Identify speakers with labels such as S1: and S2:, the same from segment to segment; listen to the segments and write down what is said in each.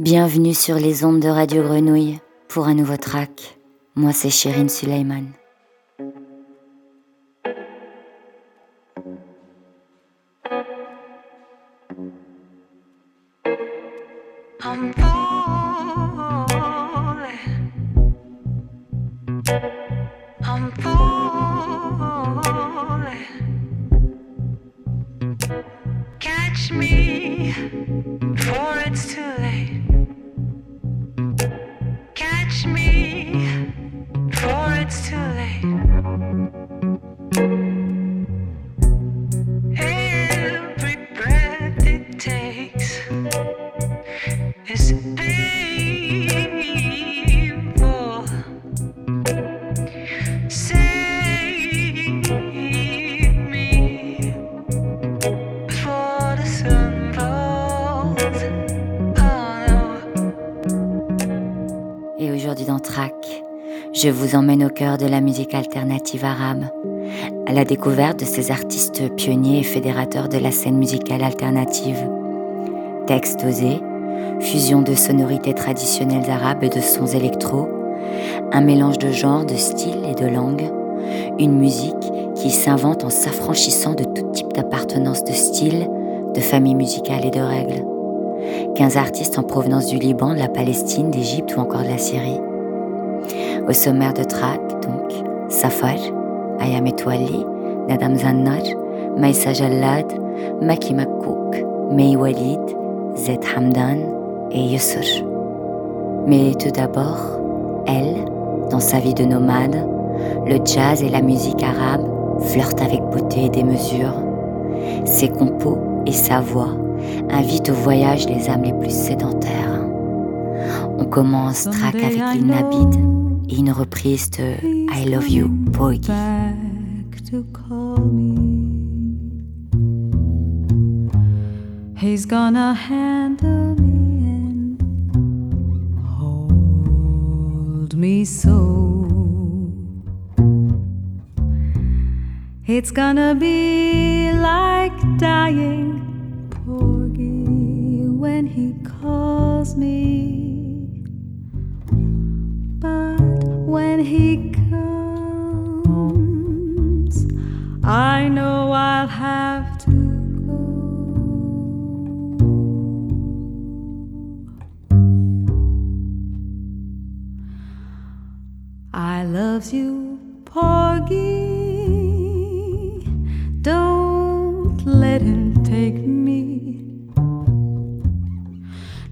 S1: Bienvenue sur les ondes de Radio Grenouille pour un nouveau track. Moi c'est Shirin Suleiman. Au cœur de la musique alternative arabe, à la découverte de ces artistes pionniers et fédérateurs de la scène musicale alternative. Textes osés, fusion de sonorités traditionnelles arabes et de sons électro, un mélange de genres, de styles et de langues, une musique qui s'invente en s'affranchissant de tout type d'appartenance de style, de famille musicale et de règles. 15 artistes en provenance du Liban, de la Palestine, d'Égypte ou encore de la Syrie. Au sommaire de track, donc, Safar, Ayam Etwali, Nadam Zannar, Maïsa Jallad, Maki Makouk, Mei Walid, Zed Hamdan et Yusur. Mais tout d'abord, elle, dans sa vie de nomade, le jazz et la musique arabe flirtent avec beauté et démesure. Ses compos et sa voix invitent au voyage les âmes les plus sédentaires. On commence track avec l'Inabid et une reprise de I Love You, Porgy. He's gonna handle me and hold me so. It's gonna be like dying, Porgy, when he calls me. He comes, I know I'll have to go. I love you, Porgy. Don't let him take me.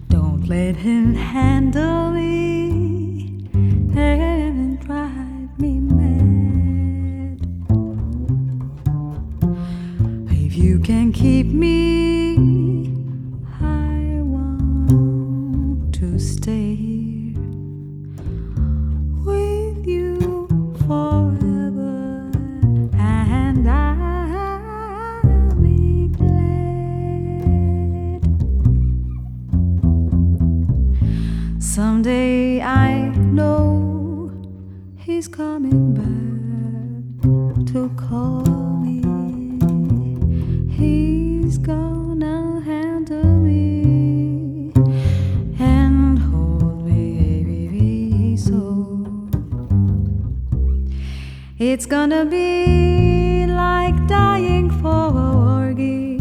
S1: Don't let him handle me. He's coming back to call. Me. He's gonna handle me and hold me baby. so. It's gonna be like dying for a Orgy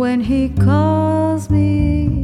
S1: when he calls me.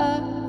S2: up.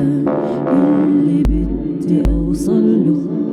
S2: المكان اللي بدي أوصل
S3: له.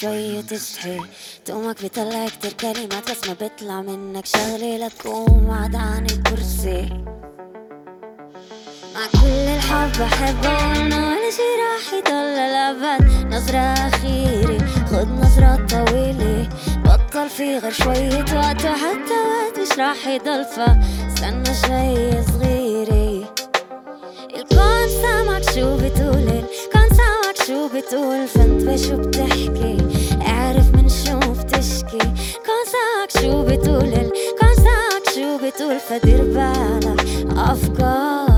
S4: شوي تصحي تقومك بيطلع كتير كلمات بس ما بيطلع منك. شغلة لتقوم عاد عن الكرسي. مع كل الحب بحبه. وأنا ولا شي راح يضل للأبد نظرة أخيرة خد نظرة طويلة. بطل في غير شوية وقت. وحتى وقت مش راح يضل. فاستنى شوي صغيرة الكون سامعك شو بتقول شو بتقول؟ فهمت بشو بتحكي؟ اعرف من شو بتشكي؟ كونساك شو بتقول؟ الكونساك شو بتقول؟ فدير بالك أفكار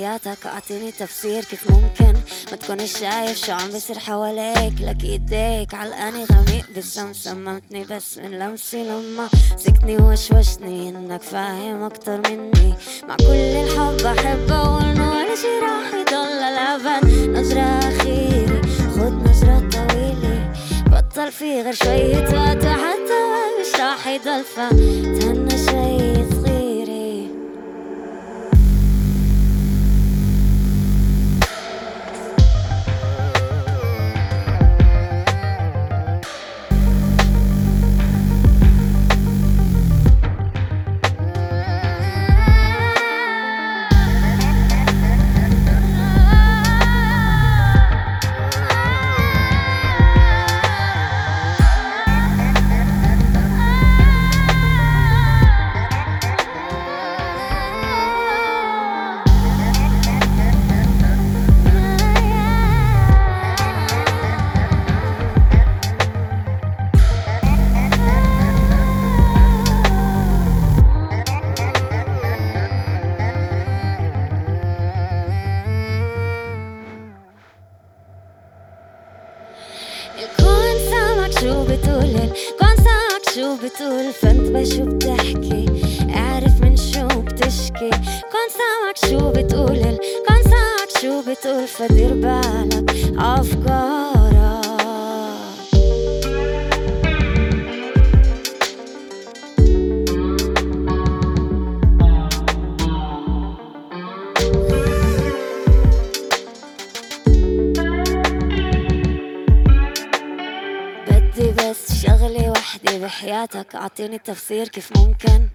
S4: حياتك أعطيني تفسير كيف ممكن. ما تكونش شايف شو عم بصير حواليك. لك إيديك علقاني غميق بالسم سممتني بس من لمسي لما سكتني وشوشني. إنك فاهم أكتر مني. مع كل الحب بحب أقول إنه ولا شي راح يضل للابد نظرة أخيرة خد نظرة طويلة. بطل في غير شوية وقت حتى مش راح يضل. فتهنى شوي حياتك أعطيني تفسير كيف ممكن؟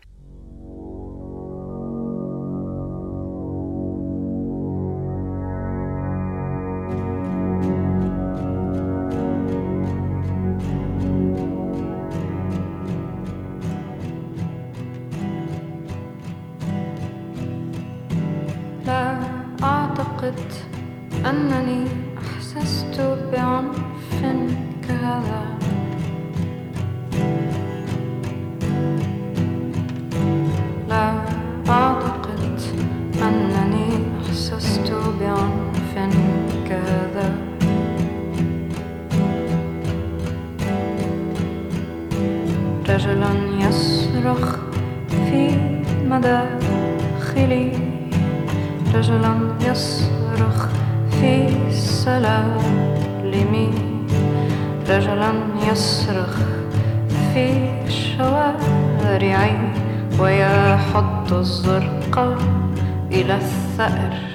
S1: إلى الثأر.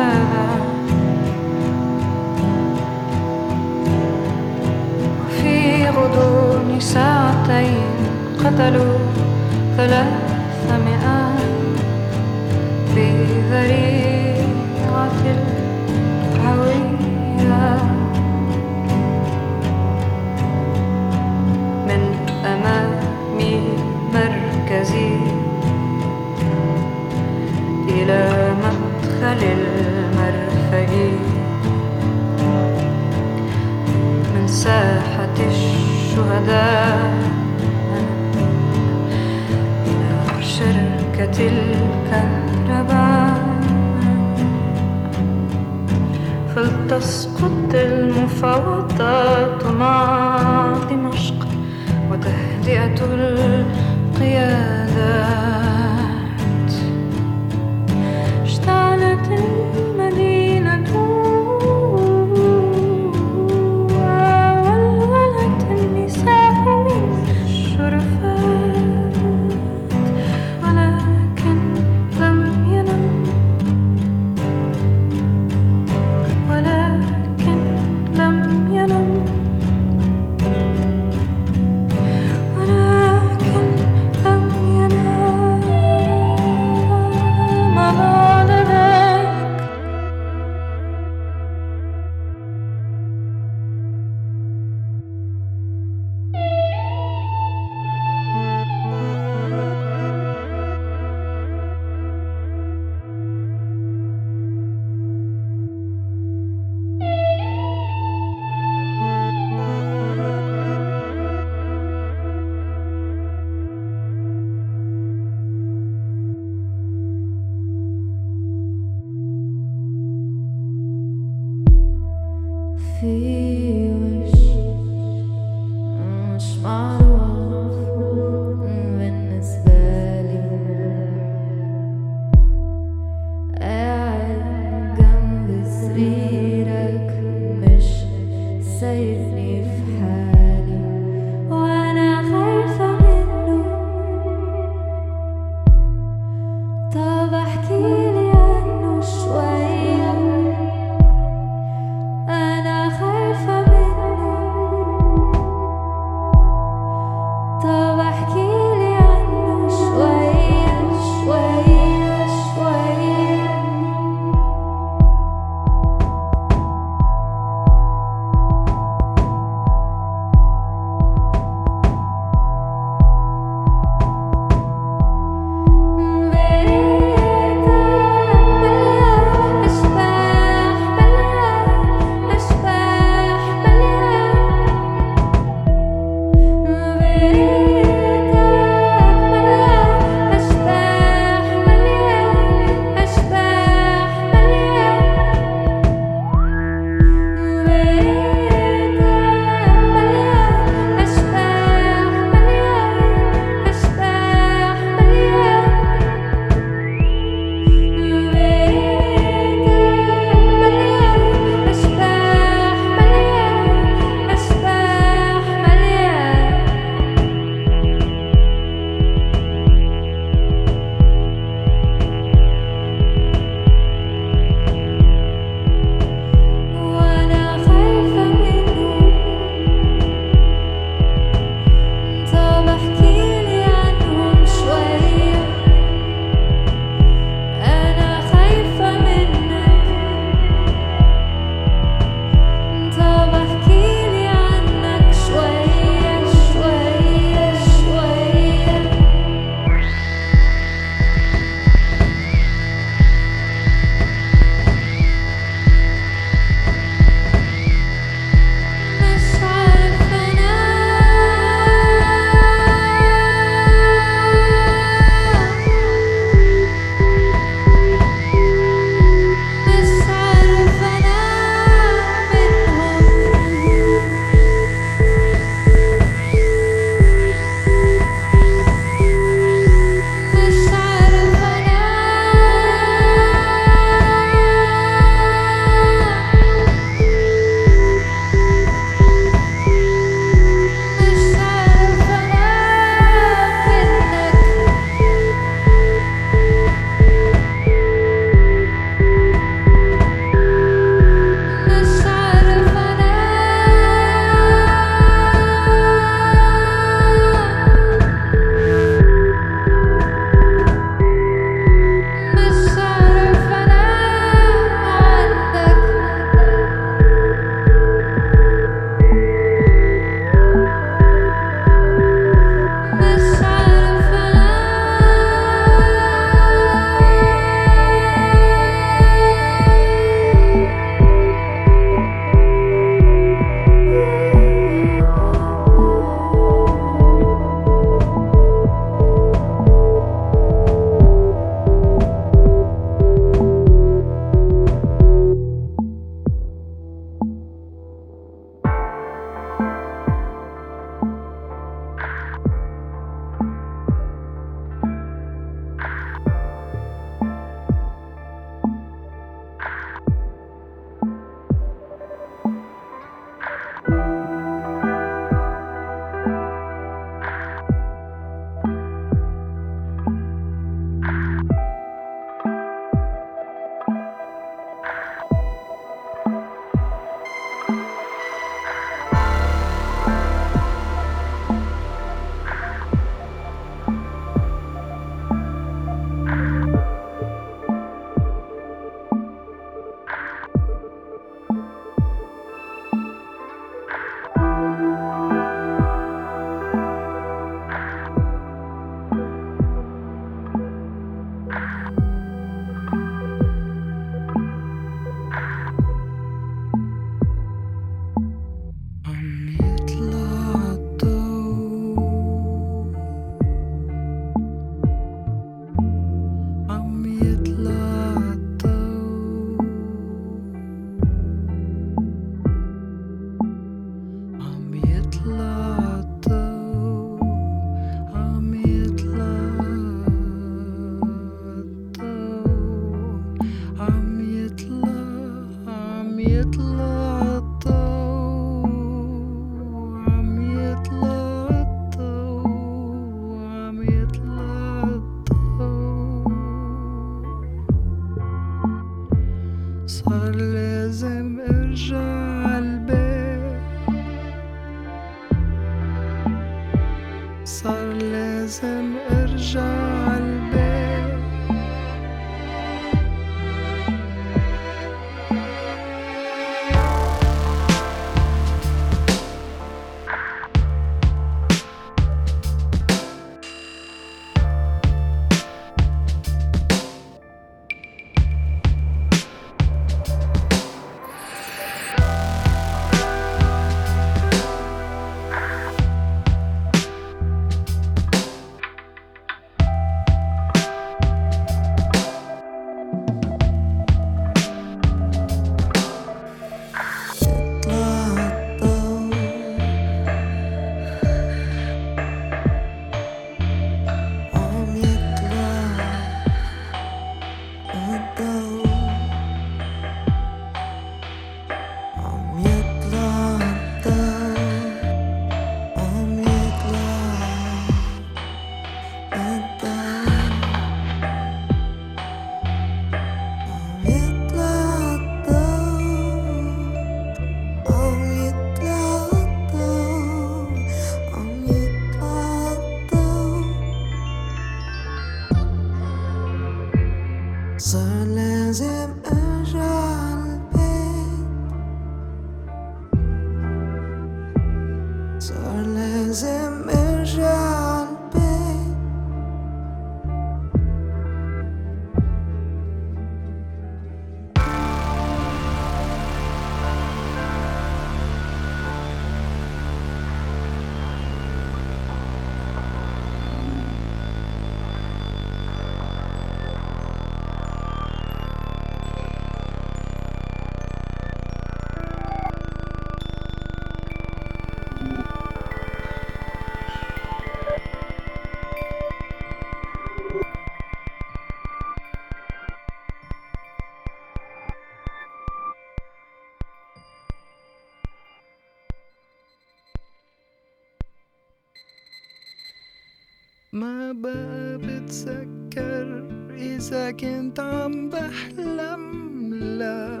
S5: ما بقى بتذكر إذا كنت عم بحلم لا.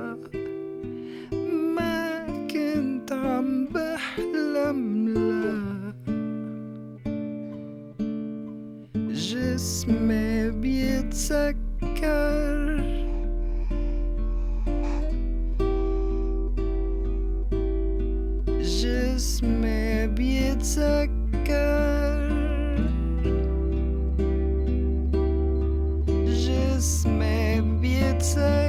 S5: Christmas, maybe it's a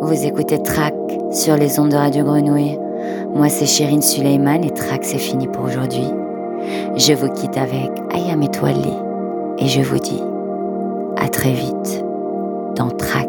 S6: Vous écoutez Track sur les ondes de Radio Grenouille. Moi, c'est Chérine Suleiman et Track, c'est fini pour aujourd'hui. Je vous quitte avec Ayam Étoilé et je vous dis à très vite dans Track.